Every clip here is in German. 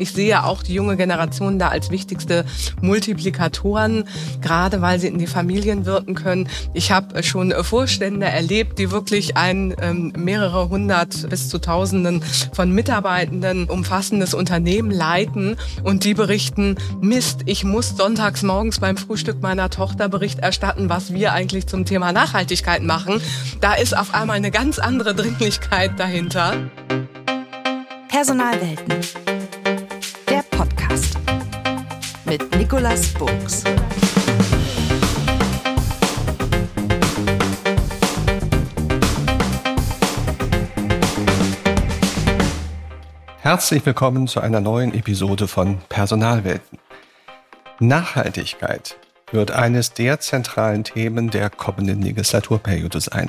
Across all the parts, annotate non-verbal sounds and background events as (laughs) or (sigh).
Ich sehe auch die junge Generation da als wichtigste Multiplikatoren, gerade weil sie in die Familien wirken können. Ich habe schon Vorstände erlebt, die wirklich ein ähm, mehrere hundert bis zu Tausenden von Mitarbeitenden umfassendes Unternehmen leiten und die berichten, Mist, ich muss sonntags morgens beim Frühstück meiner Tochter Bericht erstatten, was wir eigentlich zum Thema Nachhaltigkeit machen. Da ist auf einmal eine ganz andere Dringlichkeit dahinter. Personalwelten. Mit Nicolas Burgs. Herzlich willkommen zu einer neuen Episode von Personalwelten. Nachhaltigkeit wird eines der zentralen Themen der kommenden Legislaturperiode sein.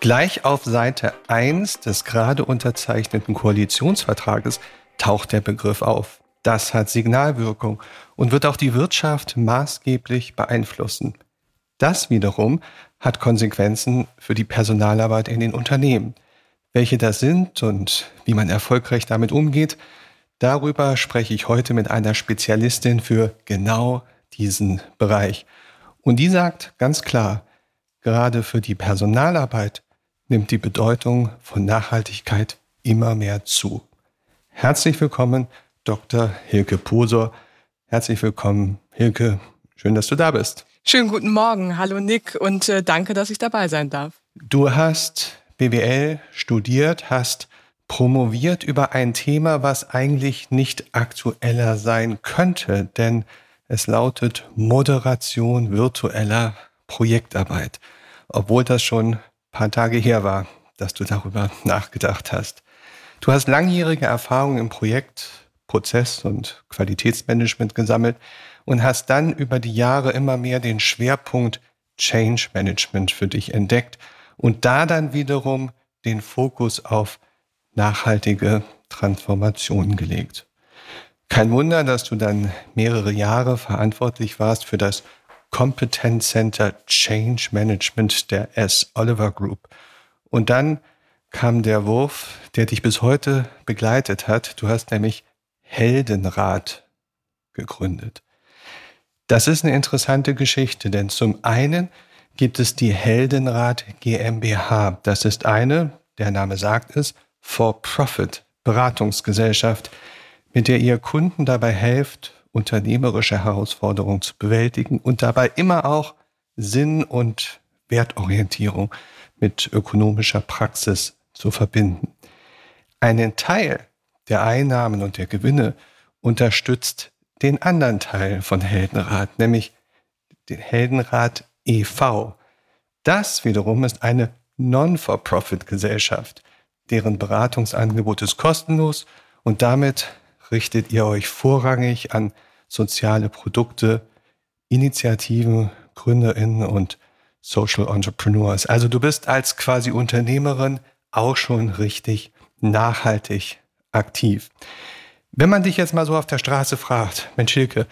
Gleich auf Seite 1 des gerade unterzeichneten Koalitionsvertrages taucht der Begriff auf. Das hat Signalwirkung und wird auch die Wirtschaft maßgeblich beeinflussen. Das wiederum hat Konsequenzen für die Personalarbeit in den Unternehmen. Welche das sind und wie man erfolgreich damit umgeht, darüber spreche ich heute mit einer Spezialistin für genau diesen Bereich. Und die sagt ganz klar, gerade für die Personalarbeit nimmt die Bedeutung von Nachhaltigkeit immer mehr zu. Herzlich willkommen, Dr. Hilke Posor. Herzlich willkommen, Hilke. Schön, dass du da bist. Schönen guten Morgen. Hallo Nick und äh, danke, dass ich dabei sein darf. Du hast BWL studiert, hast promoviert über ein Thema, was eigentlich nicht aktueller sein könnte, denn es lautet Moderation virtueller Projektarbeit, obwohl das schon ein paar Tage her war, dass du darüber nachgedacht hast. Du hast langjährige Erfahrung im Projekt, Prozess und Qualitätsmanagement gesammelt und hast dann über die Jahre immer mehr den Schwerpunkt Change Management für dich entdeckt und da dann wiederum den Fokus auf nachhaltige Transformation gelegt. Kein Wunder, dass du dann mehrere Jahre verantwortlich warst für das Competence Center Change Management der S. Oliver Group. Und dann kam der Wurf, der dich bis heute begleitet hat. Du hast nämlich Heldenrat gegründet. Das ist eine interessante Geschichte, denn zum einen gibt es die Heldenrat GmbH. Das ist eine, der Name sagt es, For-Profit Beratungsgesellschaft, mit der ihr Kunden dabei helft, unternehmerische Herausforderungen zu bewältigen und dabei immer auch Sinn und Wertorientierung mit ökonomischer Praxis zu verbinden. Einen Teil der Einnahmen und der Gewinne unterstützt den anderen Teil von Heldenrat, nämlich den Heldenrat e.V. Das wiederum ist eine Non-for-Profit-Gesellschaft, deren Beratungsangebot ist kostenlos und damit richtet ihr euch vorrangig an soziale Produkte, Initiativen, Gründerinnen und Social Entrepreneurs. Also du bist als quasi Unternehmerin auch schon richtig nachhaltig aktiv. Wenn man dich jetzt mal so auf der Straße fragt, Mensch Hilke,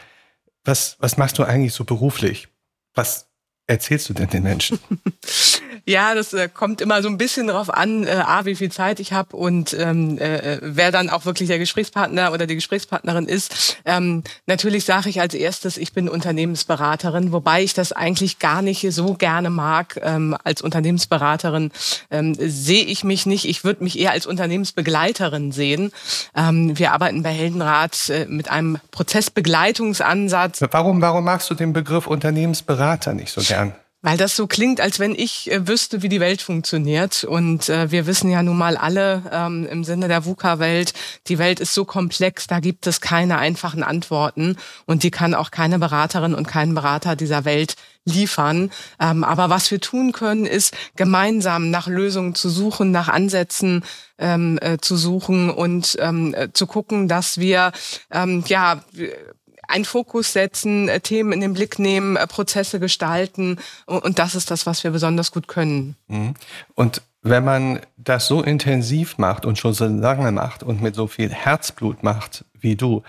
was, was machst du eigentlich so beruflich? Was erzählst du denn den Menschen? (laughs) Ja, das äh, kommt immer so ein bisschen darauf an, äh, A, wie viel Zeit ich habe und ähm, äh, wer dann auch wirklich der Gesprächspartner oder die Gesprächspartnerin ist. Ähm, natürlich sage ich als erstes, ich bin Unternehmensberaterin, wobei ich das eigentlich gar nicht so gerne mag. Ähm, als Unternehmensberaterin ähm, sehe ich mich nicht. Ich würde mich eher als Unternehmensbegleiterin sehen. Ähm, wir arbeiten bei Heldenrat äh, mit einem Prozessbegleitungsansatz. Warum, warum magst du den Begriff Unternehmensberater nicht so gern? Weil das so klingt, als wenn ich äh, wüsste, wie die Welt funktioniert. Und äh, wir wissen ja nun mal alle ähm, im Sinne der VUCA-Welt, die Welt ist so komplex, da gibt es keine einfachen Antworten. Und die kann auch keine Beraterin und kein Berater dieser Welt liefern. Ähm, aber was wir tun können, ist gemeinsam nach Lösungen zu suchen, nach Ansätzen ähm, äh, zu suchen und ähm, äh, zu gucken, dass wir ähm, ja einen Fokus setzen, äh, Themen in den Blick nehmen, äh, Prozesse gestalten. Und das ist das, was wir besonders gut können. Mhm. Und wenn man das so intensiv macht und schon so lange macht und mit so viel Herzblut macht wie du,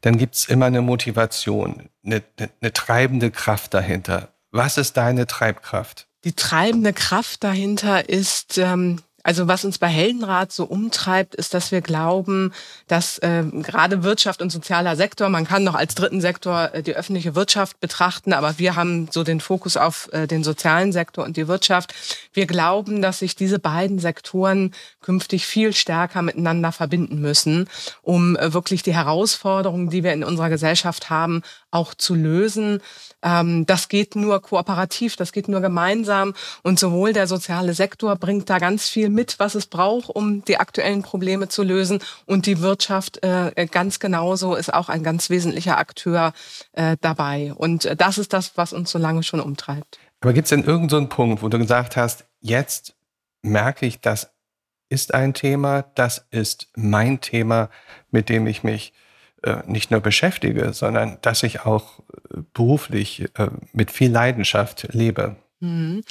dann gibt's immer eine Motivation, eine, eine, eine treibende Kraft dahinter. Was ist deine Treibkraft? Die treibende Kraft dahinter ist, ähm, Also was uns bei Heldenrat so umtreibt, ist, dass wir glauben, dass äh, gerade Wirtschaft und sozialer Sektor, man kann noch als dritten Sektor äh, die öffentliche Wirtschaft betrachten, aber wir haben so den Fokus auf äh, den sozialen Sektor und die Wirtschaft. Wir glauben, dass sich diese beiden Sektoren künftig viel stärker miteinander verbinden müssen, um äh, wirklich die Herausforderungen, die wir in unserer Gesellschaft haben, auch zu lösen. Ähm, das geht nur kooperativ, das geht nur gemeinsam und sowohl der soziale Sektor bringt da ganz viel mit, was es braucht, um die aktuellen Probleme zu lösen. Und die Wirtschaft äh, ganz genauso ist auch ein ganz wesentlicher Akteur äh, dabei. Und äh, das ist das, was uns so lange schon umtreibt. Aber gibt es denn irgendeinen so Punkt, wo du gesagt hast, jetzt merke ich, das ist ein Thema, das ist mein Thema, mit dem ich mich äh, nicht nur beschäftige, sondern dass ich auch äh, beruflich äh, mit viel Leidenschaft lebe? Mhm.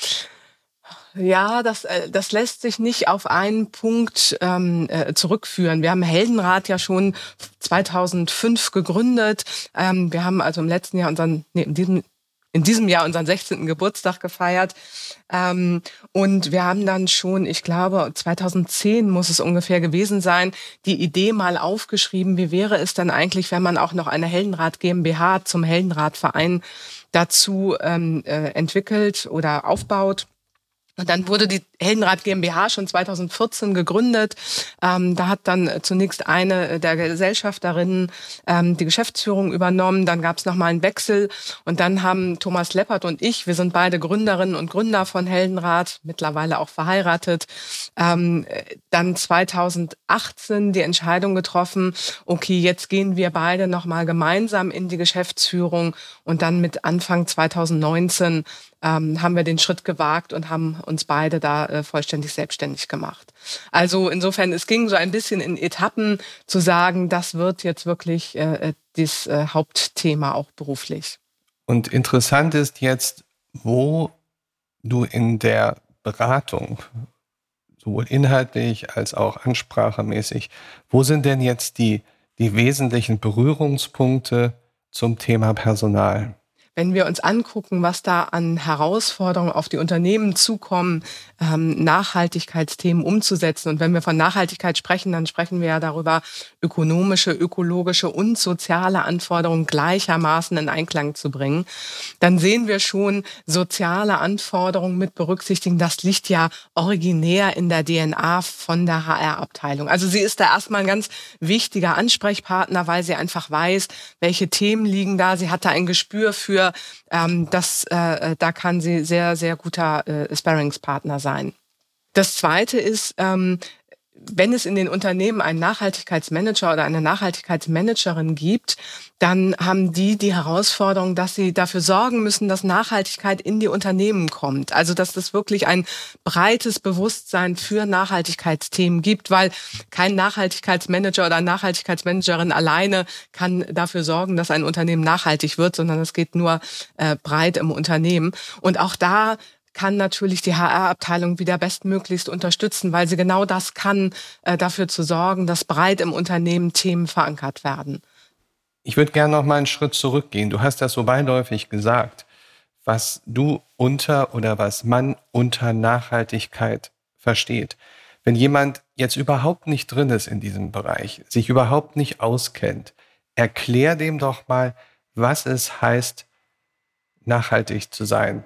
Ja, das, äh, das lässt sich nicht auf einen Punkt ähm, äh, zurückführen. Wir haben Heldenrat ja schon 2005 gegründet. Ähm, wir haben also im letzten Jahr unseren, nee, in diesem, in diesem Jahr unseren 16. Geburtstag gefeiert. Ähm, und wir haben dann schon, ich glaube, 2010 muss es ungefähr gewesen sein, die Idee mal aufgeschrieben, wie wäre es dann eigentlich, wenn man auch noch eine Heldenrat GmbH zum Heldenratverein dazu ähm, äh, entwickelt oder aufbaut. Und dann wurde die Heldenrat GmbH schon 2014 gegründet. Ähm, da hat dann zunächst eine der Gesellschafterinnen ähm, die Geschäftsführung übernommen. Dann gab es nochmal einen Wechsel. Und dann haben Thomas Leppert und ich, wir sind beide Gründerinnen und Gründer von Heldenrat, mittlerweile auch verheiratet, ähm, dann 2018 die Entscheidung getroffen, okay, jetzt gehen wir beide nochmal gemeinsam in die Geschäftsführung. Und dann mit Anfang 2019 ähm, haben wir den Schritt gewagt und haben uns beide da äh, vollständig selbstständig gemacht. Also insofern, es ging so ein bisschen in Etappen zu sagen, das wird jetzt wirklich äh, äh das äh, Hauptthema auch beruflich. Und interessant ist jetzt, wo du in der Beratung, sowohl inhaltlich als auch ansprachemäßig, wo sind denn jetzt die, die wesentlichen Berührungspunkte zum Thema Personal? Wenn wir uns angucken, was da an Herausforderungen auf die Unternehmen zukommen, ähm, Nachhaltigkeitsthemen umzusetzen. Und wenn wir von Nachhaltigkeit sprechen, dann sprechen wir ja darüber, ökonomische, ökologische und soziale Anforderungen gleichermaßen in Einklang zu bringen. Dann sehen wir schon soziale Anforderungen mit berücksichtigen. Das liegt ja originär in der DNA von der HR-Abteilung. Also sie ist da erstmal ein ganz wichtiger Ansprechpartner, weil sie einfach weiß, welche Themen liegen da. Sie hat da ein Gespür für für, ähm, das, äh, da kann sie sehr, sehr guter äh, Sparringspartner sein. Das Zweite ist, ähm, wenn es in den Unternehmen einen Nachhaltigkeitsmanager oder eine Nachhaltigkeitsmanagerin gibt, dann haben die die Herausforderung, dass sie dafür sorgen müssen, dass Nachhaltigkeit in die Unternehmen kommt. Also dass es wirklich ein breites Bewusstsein für Nachhaltigkeitsthemen gibt, weil kein Nachhaltigkeitsmanager oder Nachhaltigkeitsmanagerin alleine kann dafür sorgen, dass ein Unternehmen nachhaltig wird, sondern es geht nur äh, breit im Unternehmen. Und auch da kann natürlich die HR-Abteilung wieder bestmöglichst unterstützen, weil sie genau das kann, äh, dafür zu sorgen, dass breit im Unternehmen Themen verankert werden. Ich würde gerne noch mal einen Schritt zurückgehen. Du hast das so beiläufig gesagt, was du unter oder was man unter Nachhaltigkeit versteht. Wenn jemand jetzt überhaupt nicht drin ist in diesem Bereich, sich überhaupt nicht auskennt, erklär dem doch mal, was es heißt, nachhaltig zu sein.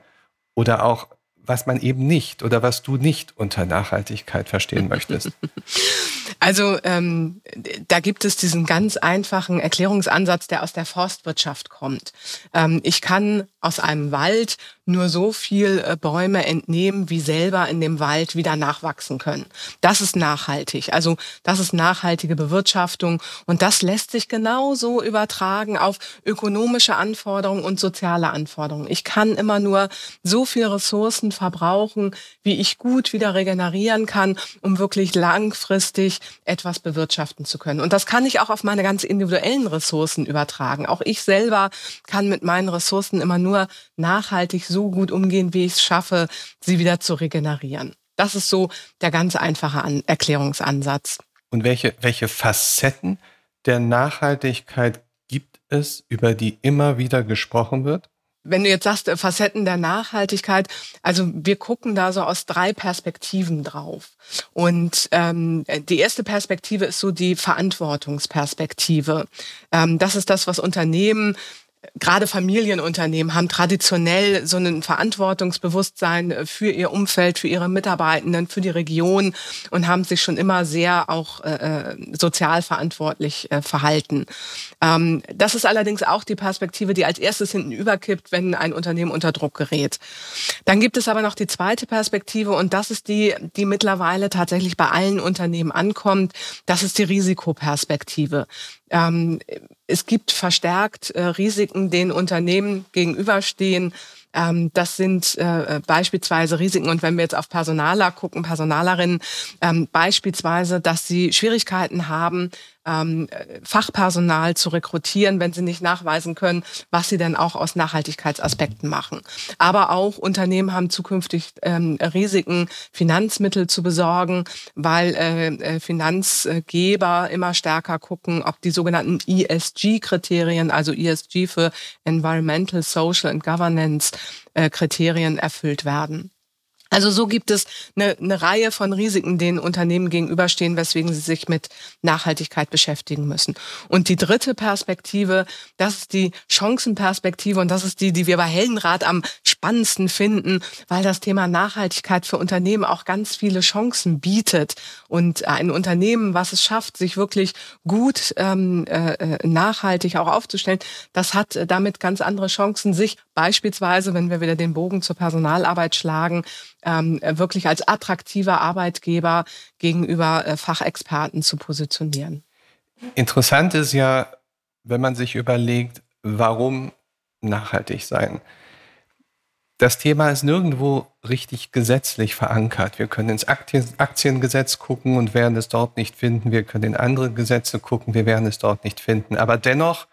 Oder auch, was man eben nicht oder was du nicht unter Nachhaltigkeit verstehen möchtest? (laughs) Also ähm, da gibt es diesen ganz einfachen Erklärungsansatz, der aus der Forstwirtschaft kommt. Ähm, ich kann aus einem Wald nur so viel äh, Bäume entnehmen, wie selber in dem Wald wieder nachwachsen können. Das ist nachhaltig. Also das ist nachhaltige Bewirtschaftung und das lässt sich genauso übertragen auf ökonomische Anforderungen und soziale Anforderungen. Ich kann immer nur so viel Ressourcen verbrauchen, wie ich gut wieder regenerieren kann, um wirklich langfristig etwas bewirtschaften zu können. Und das kann ich auch auf meine ganz individuellen Ressourcen übertragen. Auch ich selber kann mit meinen Ressourcen immer nur nachhaltig so gut umgehen, wie ich es schaffe, sie wieder zu regenerieren. Das ist so der ganz einfache An Erklärungsansatz. Und welche, welche Facetten der Nachhaltigkeit gibt es, über die immer wieder gesprochen wird? Wenn du jetzt sagst, äh, Facetten der Nachhaltigkeit, also wir gucken da so aus drei Perspektiven drauf. Und ähm, die erste Perspektive ist so die Verantwortungsperspektive. Ähm, das ist das, was Unternehmen gerade Familienunternehmen haben traditionell so ein Verantwortungsbewusstsein für ihr Umfeld, für ihre Mitarbeitenden, für die Region und haben sich schon immer sehr auch äh, äh, sozial verantwortlich äh, verhalten. Ähm, das ist allerdings auch die Perspektive, die als erstes hinten überkippt, wenn ein Unternehmen unter Druck gerät. Dann gibt es aber noch die zweite Perspektive und das ist die, die mittlerweile tatsächlich bei allen Unternehmen ankommt. Das ist die Risikoperspektive. Ähm, es gibt verstärkt äh, Risiken, denen Unternehmen gegenüberstehen. Ähm, das sind äh, beispielsweise Risiken, und wenn wir jetzt auf Personaler gucken, Personalerinnen, ähm, beispielsweise, dass sie Schwierigkeiten haben, ähm, Fachpersonal zu rekrutieren, wenn sie nicht nachweisen können, was sie denn auch aus Nachhaltigkeitsaspekten machen. Aber auch Unternehmen haben zukünftig ähm, Risiken, Finanzmittel zu besorgen, weil äh, äh Finanzgeber immer stärker gucken, ob die sogenannten ESG-Kriterien, also ESG für Environmental, Social and Governance äh, Kriterien erfüllt werden. Also so gibt es eine, eine Reihe von Risiken, denen Unternehmen gegenüberstehen, weswegen sie sich mit Nachhaltigkeit beschäftigen müssen. Und die dritte Perspektive, das ist die Chancenperspektive und das ist die, die wir bei Heldenrat am spannendsten finden, weil das Thema Nachhaltigkeit für Unternehmen auch ganz viele Chancen bietet. Und ein Unternehmen, was es schafft, sich wirklich gut ähm, äh, nachhaltig auch aufzustellen, das hat damit ganz andere Chancen, sich beispielsweise, wenn wir wieder den Bogen zur Personalarbeit schlagen, ähm, wirklich als attraktiver Arbeitgeber gegenüber äh, Fachexperten zu positionieren. Interessant ist ja, wenn man sich überlegt, warum nachhaltig sein. Das Thema ist nirgendwo richtig gesetzlich verankert. Wir können ins Aktiengesetz gucken und werden es dort nicht finden. Wir können in andere Gesetze gucken, wir werden es dort nicht finden. Aber dennoch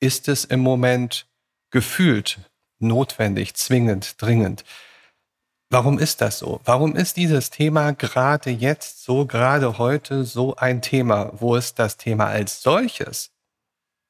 ist es im Moment gefühlt notwendig, zwingend, dringend. Warum ist das so? Warum ist dieses Thema gerade jetzt, so gerade heute, so ein Thema, wo es das Thema als solches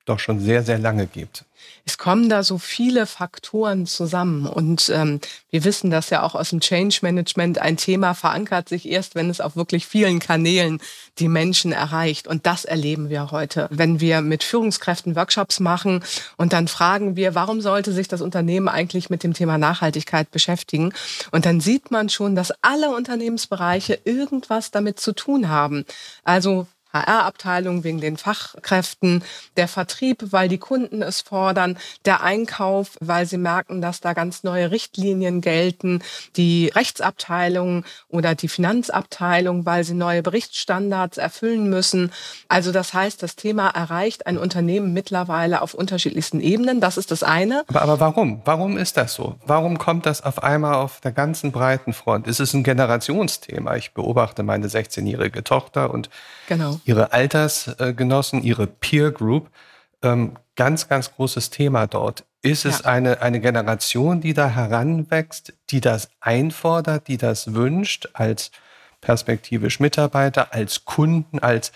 doch schon sehr, sehr lange gibt? Es kommen da so viele Faktoren zusammen. Und ähm, wir wissen das ja auch aus dem Change Management. Ein Thema verankert sich erst, wenn es auf wirklich vielen Kanälen die Menschen erreicht. Und das erleben wir heute. Wenn wir mit Führungskräften Workshops machen und dann fragen wir, warum sollte sich das Unternehmen eigentlich mit dem Thema Nachhaltigkeit beschäftigen? Und dann sieht man schon, dass alle Unternehmensbereiche irgendwas damit zu tun haben. Also HR-Abteilung wegen den Fachkräften, der Vertrieb, weil die Kunden es fordern, der Einkauf, weil sie merken, dass da ganz neue Richtlinien gelten, die Rechtsabteilung oder die Finanzabteilung, weil sie neue Berichtsstandards erfüllen müssen. Also das heißt, das Thema erreicht ein Unternehmen mittlerweile auf unterschiedlichsten Ebenen. Das ist das eine. Aber, aber warum? Warum ist das so? Warum kommt das auf einmal auf der ganzen breiten Front? Ist es ein Generationsthema? Ich beobachte meine 16-jährige Tochter und genau ihre Altersgenossen, ihre Peer Group. Ähm, ganz, ganz großes Thema dort. Ist es ja. eine, eine Generation, die da heranwächst, die das einfordert, die das wünscht, als perspektivisch Mitarbeiter, als Kunden, als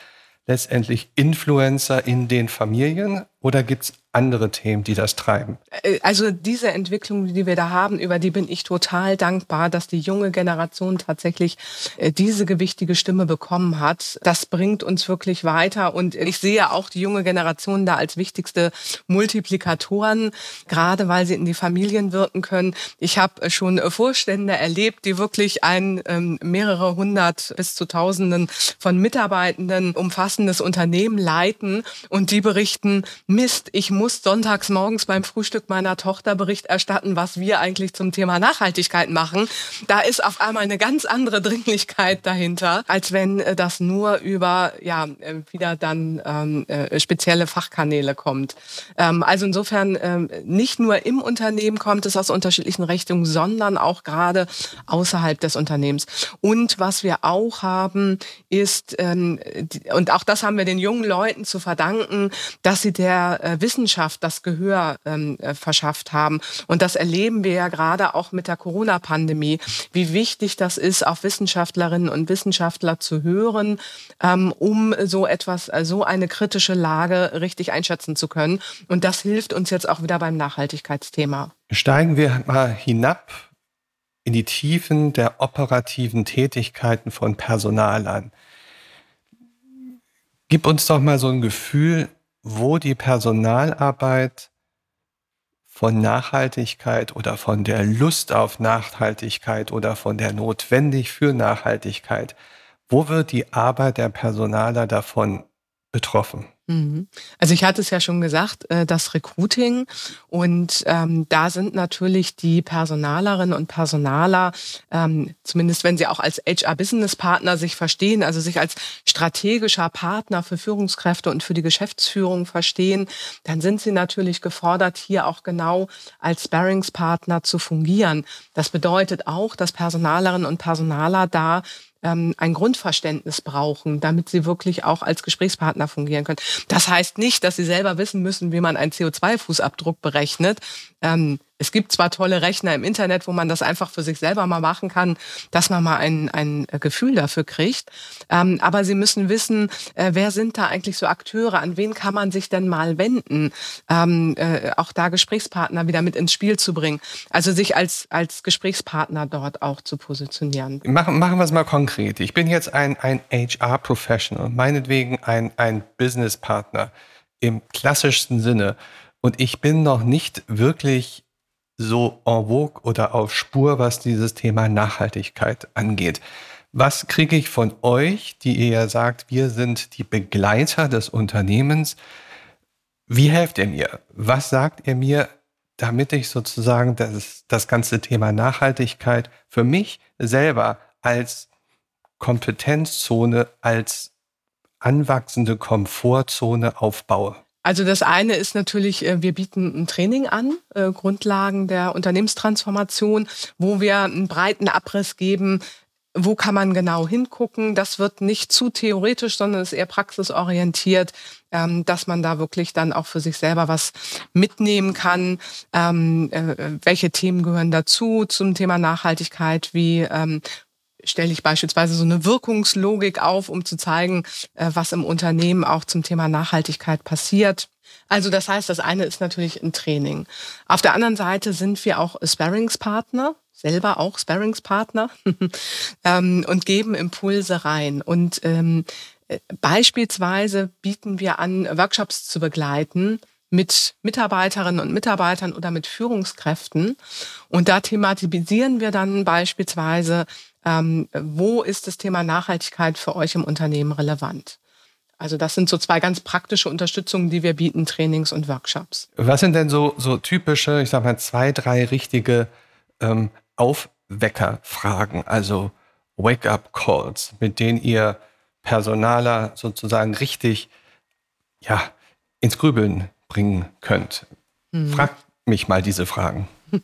letztendlich Influencer in den Familien? Oder gibt es andere Themen, die das treiben? Äh, also diese Entwicklung, die wir da haben, über die bin ich total dankbar, dass die junge Generation tatsächlich äh, diese gewichtige Stimme bekommen hat. Das bringt uns wirklich weiter und ich sehe auch die junge Generation da als wichtigste Multiplikatoren, gerade weil sie in die Familien wirken können. Ich habe schon Vorstände erlebt, die wirklich ein ähm, mehrere hundert bis zu Tausenden von Mitarbeitenden umfassendes Unternehmen leiten und die berichten, Mist, ich muss sonntags morgens beim Frühstück meiner Tochter Bericht erstatten, was wir eigentlich zum Thema Nachhaltigkeit machen. Da ist auf einmal eine ganz andere Dringlichkeit dahinter, als wenn äh, das nur über ja äh, wieder dann ähm, äh, spezielle Fachkanäle kommt. Ähm, also insofern ähm, nicht nur im Unternehmen kommt es aus unterschiedlichen Richtungen, sondern auch gerade außerhalb des Unternehmens. Und was wir auch haben, ist ähm, und auch das haben wir den jungen Leuten zu verdanken, dass sie der der äh, Wissenschaft das Gehör ähm, äh, verschafft haben. Und das erleben wir ja gerade auch mit der Corona-Pandemie, wie wichtig das ist, auf Wissenschaftlerinnen und Wissenschaftler zu hören, ähm, um so etwas, äh, so eine kritische Lage richtig einschätzen zu können. Und das hilft uns jetzt auch wieder beim Nachhaltigkeitsthema. Steigen wir mal hinab in die Tiefen der operativen Tätigkeiten von Personal an. Gib uns doch mal so ein Gefühl, wo die Personalarbeit von Nachhaltigkeit oder von der Lust auf Nachhaltigkeit oder von der Notwendig für Nachhaltigkeit, wo wird die Arbeit der Personaler davon betroffen? Mhm. Also ich hatte es ja schon gesagt, äh, das Recruiting und ähm, da sind natürlich die Personalerinnen und Personaler, ähm, zumindest wenn sie auch als HR-Business-Partner sich verstehen, also sich als strategischer Partner für Führungskräfte und für die Geschäftsführung verstehen, dann sind sie natürlich gefordert, hier auch genau als Sparringspartner zu fungieren. Das bedeutet auch, dass Personalerinnen und Personaler da ähm, ein Grundverständnis brauchen, damit sie wirklich auch als Gesprächspartner fungieren können. Das heißt nicht, dass sie selber wissen müssen, wie man einen CO2-Fußabdruck berechnet. Ähm, es gibt zwar tolle Rechner im Internet, wo man das einfach für sich selber mal machen kann, dass man mal ein, ein Gefühl dafür kriegt. Ähm, aber Sie müssen wissen, äh, wer sind da eigentlich so Akteure? An wen kann man sich denn mal wenden? Ähm, äh, auch da Gesprächspartner wieder mit ins Spiel zu bringen. Also sich als, als Gesprächspartner dort auch zu positionieren. Machen, machen wir es mal konkret. Ich bin jetzt ein, ein HR-Professional, meinetwegen ein, ein Business-Partner im klassischsten Sinne. Und ich bin noch nicht wirklich so en vogue oder auf Spur, was dieses Thema Nachhaltigkeit angeht. Was kriege ich von euch, die ihr ja sagt, wir sind die Begleiter des Unternehmens? Wie helft ihr mir? Was sagt ihr mir, damit ich sozusagen das, das ganze Thema Nachhaltigkeit für mich selber als Kompetenzzone, als anwachsende Komfortzone aufbaue? Also das eine ist natürlich, äh, wir bieten ein Training an, äh, Grundlagen der Unternehmenstransformation, wo wir einen breiten Abriss geben, wo kann man genau hingucken. Das wird nicht zu theoretisch, sondern ist eher praxisorientiert, ähm, dass man da wirklich dann auch für sich selber was mitnehmen kann. Ähm, äh, welche Themen gehören dazu zum Thema Nachhaltigkeit? Wie ähm, stelle ich beispielsweise so eine Wirkungslogik auf, um zu zeigen, äh, was im Unternehmen auch zum Thema Nachhaltigkeit passiert. Also das heißt, das eine ist natürlich ein Training. Auf der anderen Seite sind wir auch Sparringspartner, selber auch Sparringspartner (laughs) ähm, und geben Impulse rein. Und ähm, äh, beispielsweise bieten wir an, Workshops zu begleiten, mit Mitarbeiterinnen und Mitarbeitern oder mit Führungskräften. Und da thematisieren wir dann beispielsweise ähm, wo ist das Thema Nachhaltigkeit für euch im Unternehmen relevant? Also das sind so zwei ganz praktische Unterstützungen, die wir bieten, Trainings und Workshops. Was sind denn so, so typische, ich sag mal, zwei, drei richtige ähm, Aufweckerfragen, also Wake-up-Calls, mit denen ihr Personaler sozusagen richtig ja, ins Grübeln bringen könnt? Mhm. Fragt mich mal diese Fragen. (laughs)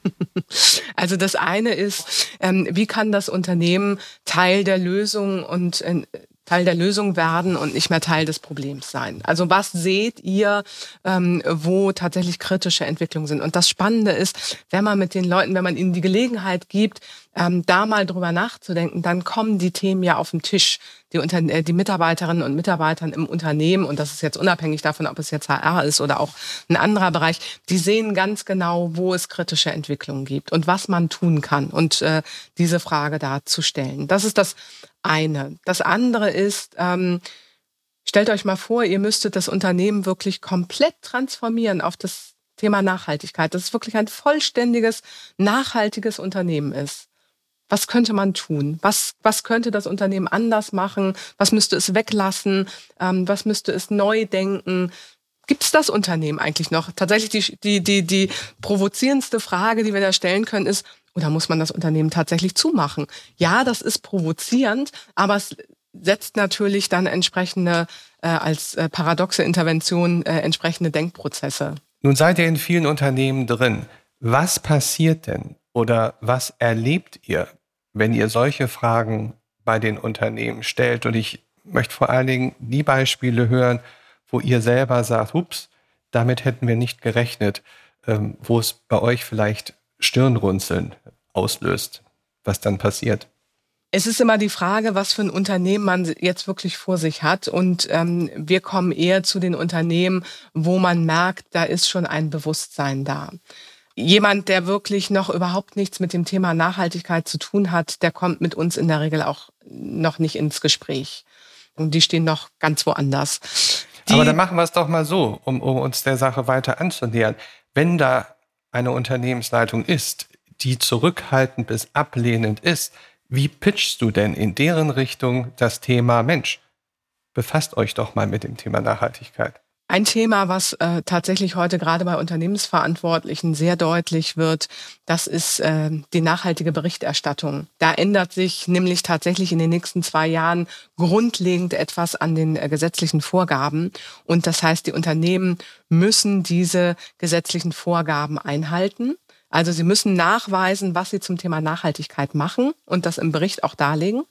Also das eine ist, ähm, wie kann das Unternehmen Teil der Lösung und äh, Teil der Lösung werden und nicht mehr Teil des Problems sein. Also was seht ihr, ähm, wo tatsächlich kritische Entwicklungen sind? Und das Spannende ist, wenn man mit den Leuten, wenn man ihnen die Gelegenheit gibt, ähm, da mal drüber nachzudenken, dann kommen die Themen ja auf den Tisch. Die, Unter äh, die Mitarbeiterinnen und Mitarbeitern im Unternehmen, und das ist jetzt unabhängig davon, ob es jetzt HR ist oder auch ein anderer Bereich, die sehen ganz genau, wo es kritische Entwicklungen gibt und was man tun kann und äh, diese Frage da zu stellen. Das ist das eine. Das andere ist, ähm, stellt euch mal vor, ihr müsstet das Unternehmen wirklich komplett transformieren auf das Thema Nachhaltigkeit, dass es wirklich ein vollständiges, nachhaltiges Unternehmen ist. Was könnte man tun? Was, was könnte das Unternehmen anders machen? Was müsste es weglassen? Ähm, was müsste es neu denken? Gibt es das Unternehmen eigentlich noch? Tatsächlich die, die, die, die provozierendste Frage, die wir da stellen können, ist, oder muss man das Unternehmen tatsächlich zumachen? Ja, das ist provozierend, aber es setzt natürlich dann entsprechende, äh, als äh, paradoxe Intervention, äh, entsprechende Denkprozesse. Nun seid ihr in vielen Unternehmen drin. Was passiert denn oder was erlebt ihr, wenn ihr solche Fragen bei den Unternehmen stellt? Und ich möchte vor allen Dingen die Beispiele hören, wo ihr selber sagt, ups, damit hätten wir nicht gerechnet, ähm, wo es bei euch vielleicht Stirnrunzeln auslöst, was dann passiert? Es ist immer die Frage, was für ein Unternehmen man jetzt wirklich vor sich hat. Und ähm, wir kommen eher zu den Unternehmen, wo man merkt, da ist schon ein Bewusstsein da. Jemand, der wirklich noch überhaupt nichts mit dem Thema Nachhaltigkeit zu tun hat, der kommt mit uns in der Regel auch noch nicht ins Gespräch. Und die stehen noch ganz woanders. Die Aber dann machen wir es doch mal so, um, um uns der Sache weiter anzunähern. Wenn da eine Unternehmensleitung ist, die zurückhaltend bis ablehnend ist, wie pitchst du denn in deren Richtung das Thema Mensch? Befasst euch doch mal mit dem Thema Nachhaltigkeit. Ein Thema, was äh, tatsächlich heute gerade bei Unternehmensverantwortlichen sehr deutlich wird, das ist äh, die nachhaltige Berichterstattung. Da ändert sich nämlich tatsächlich in den nächsten zwei Jahren grundlegend etwas an den äh, gesetzlichen Vorgaben. Und das heißt, die Unternehmen müssen diese gesetzlichen Vorgaben einhalten. Also sie müssen nachweisen, was sie zum Thema Nachhaltigkeit machen und das im Bericht auch darlegen.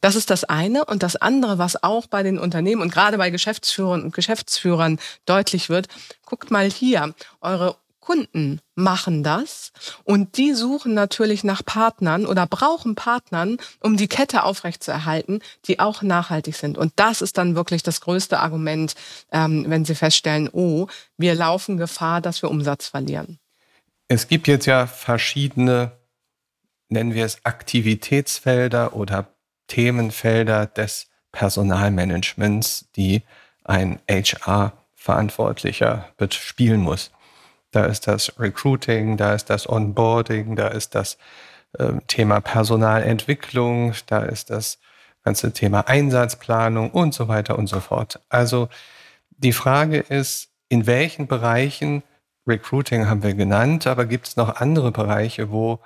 Das ist das eine. Und das andere, was auch bei den Unternehmen und gerade bei Geschäftsführern und Geschäftsführern deutlich wird, guckt mal hier, eure Kunden machen das und die suchen natürlich nach Partnern oder brauchen Partnern, um die Kette aufrechtzuerhalten, die auch nachhaltig sind. Und das ist dann wirklich das größte Argument, ähm, wenn sie feststellen, oh, wir laufen Gefahr, dass wir Umsatz verlieren. Es gibt jetzt ja verschiedene, nennen wir es Aktivitätsfelder oder Themenfelder des Personalmanagements, die ein HR-Verantwortlicher bespielen muss. Da ist das Recruiting, da ist das Onboarding, da ist das äh, Thema Personalentwicklung, da ist das ganze Thema Einsatzplanung und so weiter und so fort. Also die Frage ist, in welchen Bereichen Recruiting haben wir genannt, aber gibt es noch andere Bereiche, wo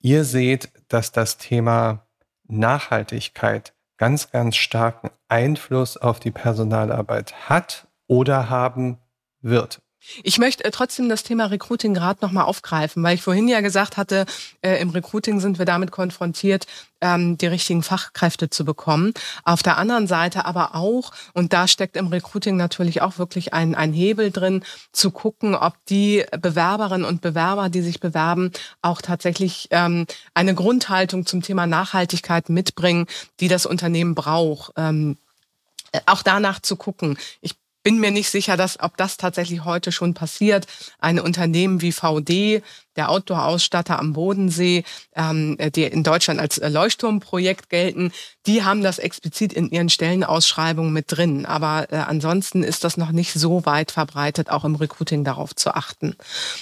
ihr seht, dass das Thema Nachhaltigkeit ganz, ganz starken Einfluss auf die Personalarbeit hat oder haben wird? Ich möchte äh, trotzdem das Thema Recruiting gerade nochmal aufgreifen, weil ich vorhin ja gesagt hatte, äh, im Recruiting sind wir damit konfrontiert, ähm, die richtigen Fachkräfte zu bekommen. Auf der anderen Seite aber auch, und da steckt im Recruiting natürlich auch wirklich ein, ein Hebel drin, zu gucken, ob die Bewerberinnen und Bewerber, die sich bewerben, auch tatsächlich ähm, eine Grundhaltung zum Thema Nachhaltigkeit mitbringen, die das Unternehmen braucht. Ähm, äh, auch danach zu gucken. Ich bin mir nicht sicher, dass, ob das tatsächlich heute schon passiert. Ein Unternehmen wie VD der Outdoor-Ausstatter am Bodensee, ähm, die in Deutschland als Leuchtturmprojekt gelten, die haben das explizit in ihren Stellenausschreibungen mit drin. Aber äh, ansonsten ist das noch nicht so weit verbreitet, auch im Recruiting darauf zu achten.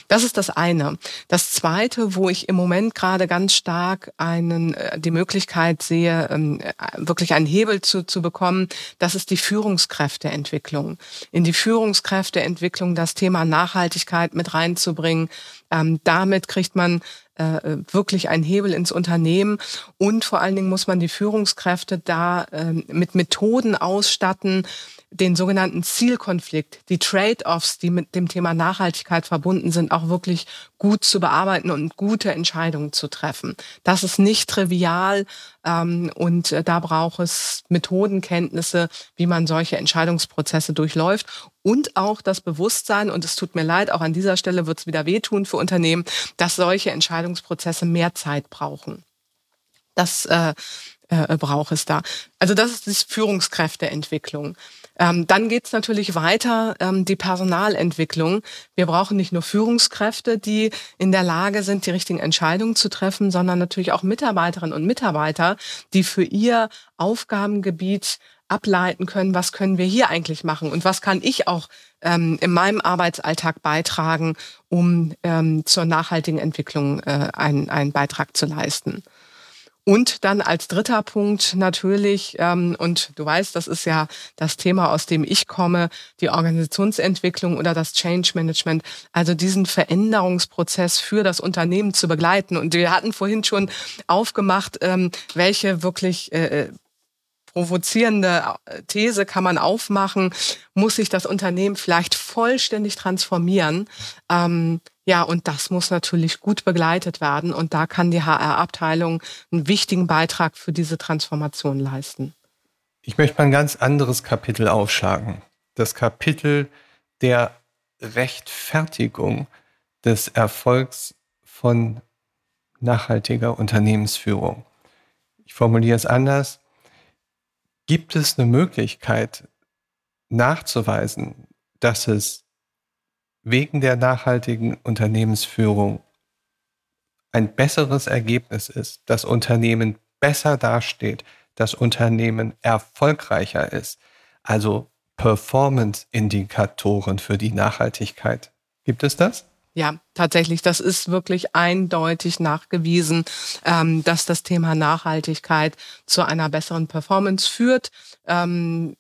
Das ist das eine. Das zweite, wo ich im Moment gerade ganz stark einen, äh, die Möglichkeit sehe, ähm, äh, wirklich einen Hebel zu, zu bekommen, das ist die Führungskräfteentwicklung. In die Führungskräfteentwicklung das Thema Nachhaltigkeit mit reinzubringen, ähm, damit kriegt man äh, wirklich einen Hebel ins Unternehmen. Und vor allen Dingen muss man die Führungskräfte da äh, mit Methoden ausstatten, den sogenannten Zielkonflikt, die Trade-offs, die mit dem Thema Nachhaltigkeit verbunden sind, auch wirklich gut zu bearbeiten und gute Entscheidungen zu treffen. Das ist nicht trivial ähm, und äh, da braucht es Methodenkenntnisse, wie man solche Entscheidungsprozesse durchläuft und auch das Bewusstsein, und es tut mir leid, auch an dieser Stelle wird es wieder wehtun für Unternehmen, dass solche Entscheidungsprozesse mehr Zeit brauchen. Das äh, äh, braucht es da. Also das ist die Führungskräfteentwicklung. Ähm, dann geht's natürlich weiter, ähm, die Personalentwicklung. Wir brauchen nicht nur Führungskräfte, die in der Lage sind, die richtigen Entscheidungen zu treffen, sondern natürlich auch Mitarbeiterinnen und Mitarbeiter, die für ihr Aufgabengebiet ableiten können, was können wir hier eigentlich machen und was kann ich auch ähm, in meinem Arbeitsalltag beitragen, um ähm, zur nachhaltigen Entwicklung äh, einen, einen Beitrag zu leisten. Und dann als dritter Punkt natürlich, ähm, und du weißt, das ist ja das Thema, aus dem ich komme, die Organisationsentwicklung oder das Change Management, also diesen Veränderungsprozess für das Unternehmen zu begleiten. Und wir hatten vorhin schon aufgemacht, ähm, welche wirklich äh, provozierende äh, These kann man aufmachen, muss sich das Unternehmen vielleicht vollständig transformieren. Ähm, ja, und das muss natürlich gut begleitet werden. Und da kann die HR-Abteilung einen wichtigen Beitrag für diese Transformation leisten. Ich möchte mal ein ganz anderes Kapitel aufschlagen. Das Kapitel der Rechtfertigung des Erfolgs von nachhaltiger Unternehmensführung. Ich formuliere es anders. Gibt es eine Möglichkeit nachzuweisen, dass es wegen der nachhaltigen Unternehmensführung ein besseres Ergebnis ist, das Unternehmen besser dasteht, das Unternehmen erfolgreicher ist, also Performance-Indikatoren für die Nachhaltigkeit. Gibt es das? Ja, tatsächlich, das ist wirklich eindeutig nachgewiesen, ähm, dass das Thema Nachhaltigkeit zu einer besseren Performance führt. Ähm,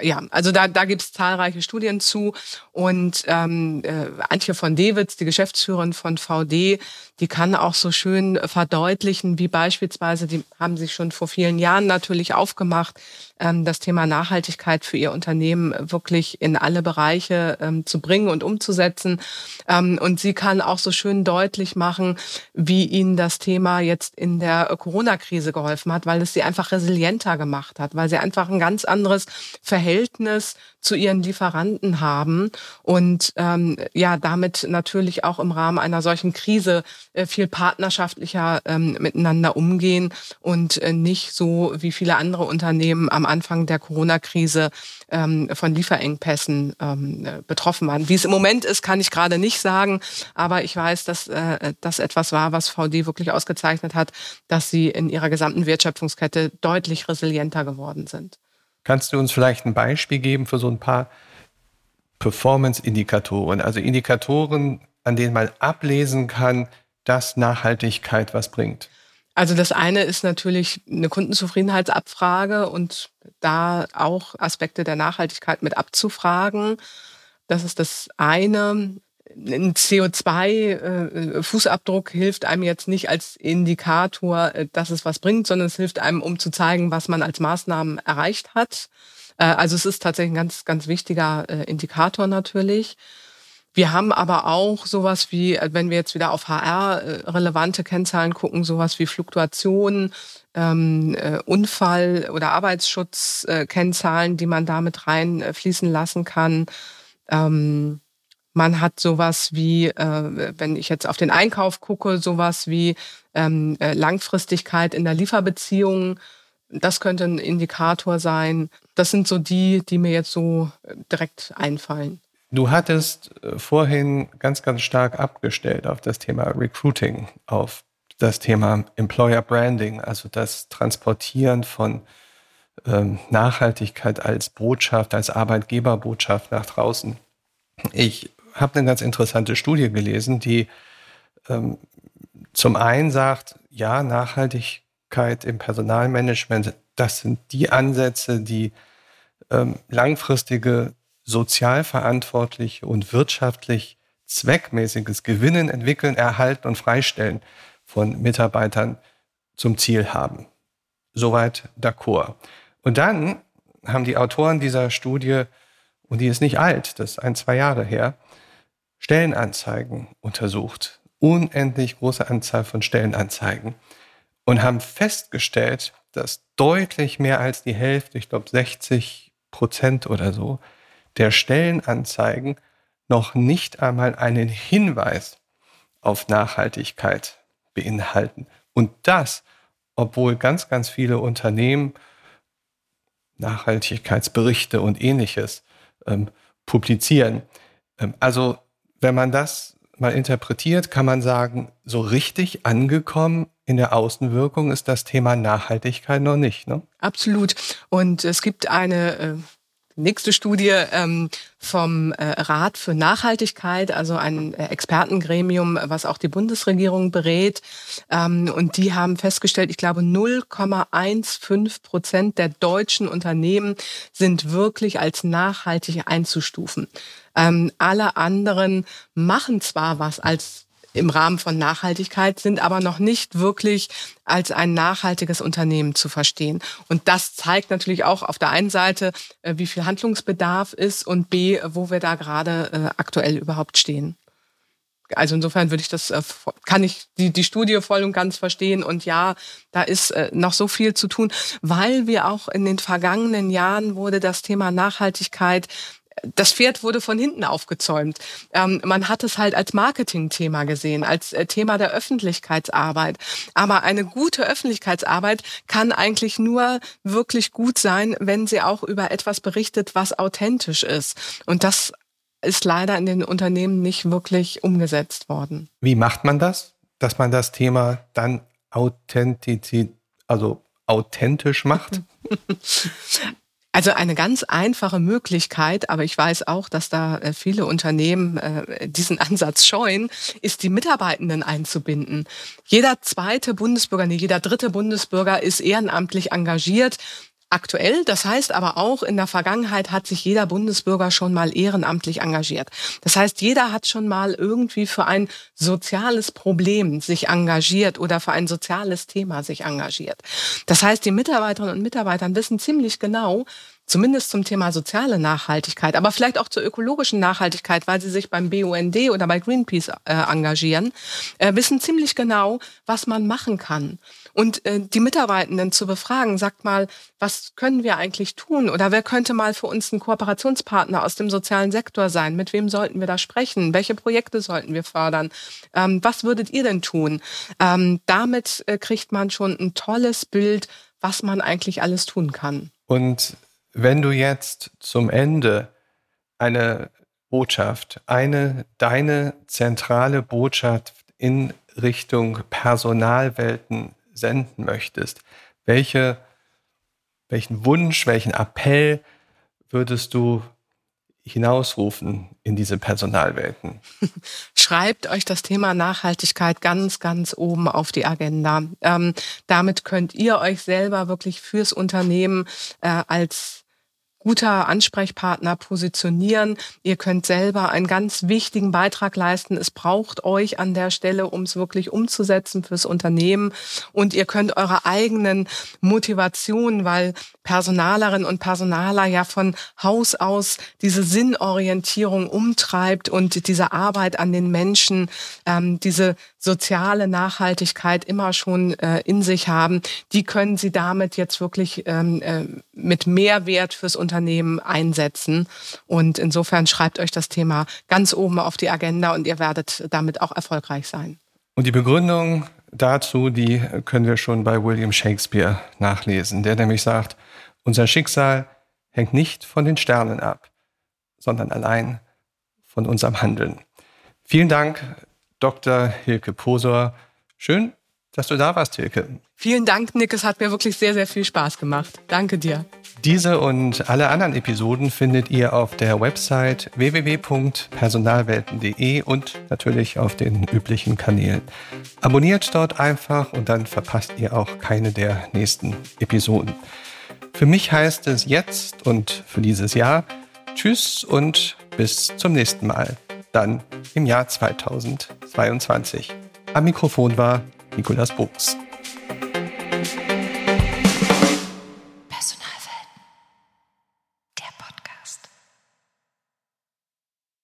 ja, also da, da gibt es zahlreiche Studien zu. Und ähm, äh, Antje von Dewitz, die Geschäftsführerin von VD, die kann auch so schön verdeutlichen, wie beispielsweise, die haben sich schon vor vielen Jahren natürlich aufgemacht, das Thema Nachhaltigkeit für ihr Unternehmen wirklich in alle Bereiche ähm, zu bringen und umzusetzen. Ähm, und sie kann auch so schön deutlich machen, wie ihnen das Thema jetzt in der Corona-Krise geholfen hat, weil es sie einfach resilienter gemacht hat, weil sie einfach ein ganz anderes Verhältnis zu ihren Lieferanten haben und ähm, ja damit natürlich auch im Rahmen einer solchen Krise äh, viel partnerschaftlicher ähm, miteinander umgehen und äh, nicht so wie viele andere Unternehmen am Anfang der Corona-Krise ähm, von Lieferengpässen ähm, äh, betroffen waren. Wie es im Moment ist, kann ich gerade nicht sagen, aber ich weiß, dass äh, das etwas war, was VD wirklich ausgezeichnet hat, dass sie in ihrer gesamten Wertschöpfungskette deutlich resilienter geworden sind. Kannst du uns vielleicht ein Beispiel geben für so ein paar Performance-Indikatoren, also Indikatoren, an denen man ablesen kann, dass Nachhaltigkeit was bringt? Also das eine ist natürlich eine Kundenzufriedenheitsabfrage und da auch Aspekte der Nachhaltigkeit mit abzufragen. Das ist das eine. Ein CO2-Fußabdruck äh, hilft einem jetzt nicht als Indikator, äh, dass es was bringt, sondern es hilft einem, um zu zeigen, was man als Maßnahmen erreicht hat. Äh, also es ist tatsächlich ein ganz, ganz wichtiger Indikator natürlich. Wir haben aber auch sowas wie, wenn wir jetzt wieder auf HR-relevante Kennzahlen gucken, sowas wie Fluktuation, ähm, Unfall- oder Arbeitsschutzkennzahlen, die man damit reinfließen lassen kann. Man hat sowas wie, äh, wenn ich jetzt auf den Einkauf gucke, sowas wie ähm, äh, Langfristigkeit in der Lieferbeziehung. Das könnte ein Indikator sein. Das sind so die, die mir jetzt so äh, direkt einfallen. Du hattest äh, vorhin ganz, ganz stark abgestellt auf das Thema Recruiting, auf das Thema Employer Branding, also das Transportieren von ähm, Nachhaltigkeit als Botschaft, als Arbeitgeberbotschaft nach draußen. Ich habe eine ganz interessante Studie gelesen, die ähm, zum einen sagt, ja, Nachhaltigkeit im Personalmanagement, das sind die Ansätze, die ähm, langfristige sozial verantwortliche und wirtschaftlich zweckmäßiges Gewinnen, Entwickeln, Erhalten und Freistellen von Mitarbeitern zum Ziel haben. Soweit d'accord. Und dann haben die Autoren dieser Studie, und die ist nicht alt, das ist ein, zwei Jahre her, Stellenanzeigen untersucht, unendlich große Anzahl von Stellenanzeigen und haben festgestellt, dass deutlich mehr als die Hälfte, ich glaube 60 Prozent oder so, der Stellenanzeigen noch nicht einmal einen Hinweis auf Nachhaltigkeit beinhalten. Und das, obwohl ganz, ganz viele Unternehmen Nachhaltigkeitsberichte und ähnliches ähm, publizieren. Ähm, also wenn man das mal interpretiert, kann man sagen, so richtig angekommen in der Außenwirkung ist das Thema Nachhaltigkeit noch nicht. Ne? Absolut. Und es gibt eine äh, nächste Studie ähm, vom äh, Rat für Nachhaltigkeit, also ein äh, Expertengremium, was auch die Bundesregierung berät. Ähm, und die haben festgestellt, ich glaube, 0,15 Prozent der deutschen Unternehmen sind wirklich als nachhaltig einzustufen. Ähm, alle anderen machen zwar was als im Rahmen von Nachhaltigkeit, sind aber noch nicht wirklich als ein nachhaltiges Unternehmen zu verstehen. Und das zeigt natürlich auch auf der einen Seite, äh, wie viel Handlungsbedarf ist und b, wo wir da gerade äh, aktuell überhaupt stehen. Also insofern würde ich das, äh, kann ich die, die Studie voll und ganz verstehen. Und ja, da ist noch so viel zu tun, weil wir auch in den vergangenen Jahren wurde das Thema Nachhaltigkeit das Pferd wurde von hinten aufgezäumt. Ähm, man hat es halt als Marketingthema gesehen, als äh, Thema der Öffentlichkeitsarbeit. Aber eine gute Öffentlichkeitsarbeit kann eigentlich nur wirklich gut sein, wenn sie auch über etwas berichtet, was authentisch ist. Und das ist leider in den Unternehmen nicht wirklich umgesetzt worden. Wie macht man das? Dass man das Thema dann authentisch, also authentisch macht? (laughs) Also eine ganz einfache Möglichkeit, aber ich weiß auch, dass da äh, viele Unternehmen äh, diesen Ansatz scheuen, ist die Mitarbeitenden einzubinden. Jeder zweite Bundesbürger, nee, jeder dritte Bundesbürger ist ehrenamtlich engagiert aktuell. Das heißt aber auch, in der Vergangenheit hat sich jeder Bundesbürger schon mal ehrenamtlich engagiert. Das heißt, jeder hat schon mal irgendwie für ein soziales Problem sich engagiert oder für ein soziales Thema sich engagiert. Das heißt, die Mitarbeiterinnen und Mitarbeiter wissen ziemlich genau, zumindest zum Thema soziale Nachhaltigkeit, aber vielleicht auch zur ökologischen Nachhaltigkeit, weil sie sich beim BUND oder bei Greenpeace äh, engagieren, äh, wissen ziemlich genau, was man machen kann und äh, die Mitarbeitenden zu befragen, sagt mal, was können wir eigentlich tun oder wer könnte mal für uns ein Kooperationspartner aus dem sozialen Sektor sein? Mit wem sollten wir da sprechen? Welche Projekte sollten wir fördern? Ähm, was würdet ihr denn tun? Ähm, damit äh, kriegt man schon ein tolles Bild, was man eigentlich alles tun kann. Und wenn du jetzt zum Ende eine Botschaft, eine deine zentrale Botschaft in Richtung Personalwelten senden möchtest, welche, welchen Wunsch, welchen Appell würdest du hinausrufen in diese Personalwelten? (laughs) Schreibt euch das Thema Nachhaltigkeit ganz, ganz oben auf die Agenda. Ähm, damit könnt ihr euch selber wirklich fürs Unternehmen äh, als guter Ansprechpartner positionieren. Ihr könnt selber einen ganz wichtigen Beitrag leisten. Es braucht euch an der Stelle, um es wirklich umzusetzen fürs Unternehmen. Und ihr könnt eure eigenen Motivationen, weil Personalerinnen und Personaler ja von Haus aus diese Sinnorientierung umtreibt und diese Arbeit an den Menschen, ähm, diese soziale Nachhaltigkeit immer schon äh, in sich haben, die können sie damit jetzt wirklich ähm, äh, mit Mehrwert fürs Unternehmen Unternehmen einsetzen. Und insofern schreibt euch das Thema ganz oben auf die Agenda und ihr werdet damit auch erfolgreich sein. Und die Begründung dazu, die können wir schon bei William Shakespeare nachlesen, der nämlich sagt, unser Schicksal hängt nicht von den Sternen ab, sondern allein von unserem Handeln. Vielen Dank, Dr. Hilke Posor. Schön, dass du da warst, Hilke. Vielen Dank, Nick. Es hat mir wirklich sehr, sehr viel Spaß gemacht. Danke dir. Diese und alle anderen Episoden findet ihr auf der Website www.personalwelten.de und natürlich auf den üblichen Kanälen. Abonniert dort einfach und dann verpasst ihr auch keine der nächsten Episoden. Für mich heißt es jetzt und für dieses Jahr Tschüss und bis zum nächsten Mal. Dann im Jahr 2022. Am Mikrofon war Nikolas Buchs.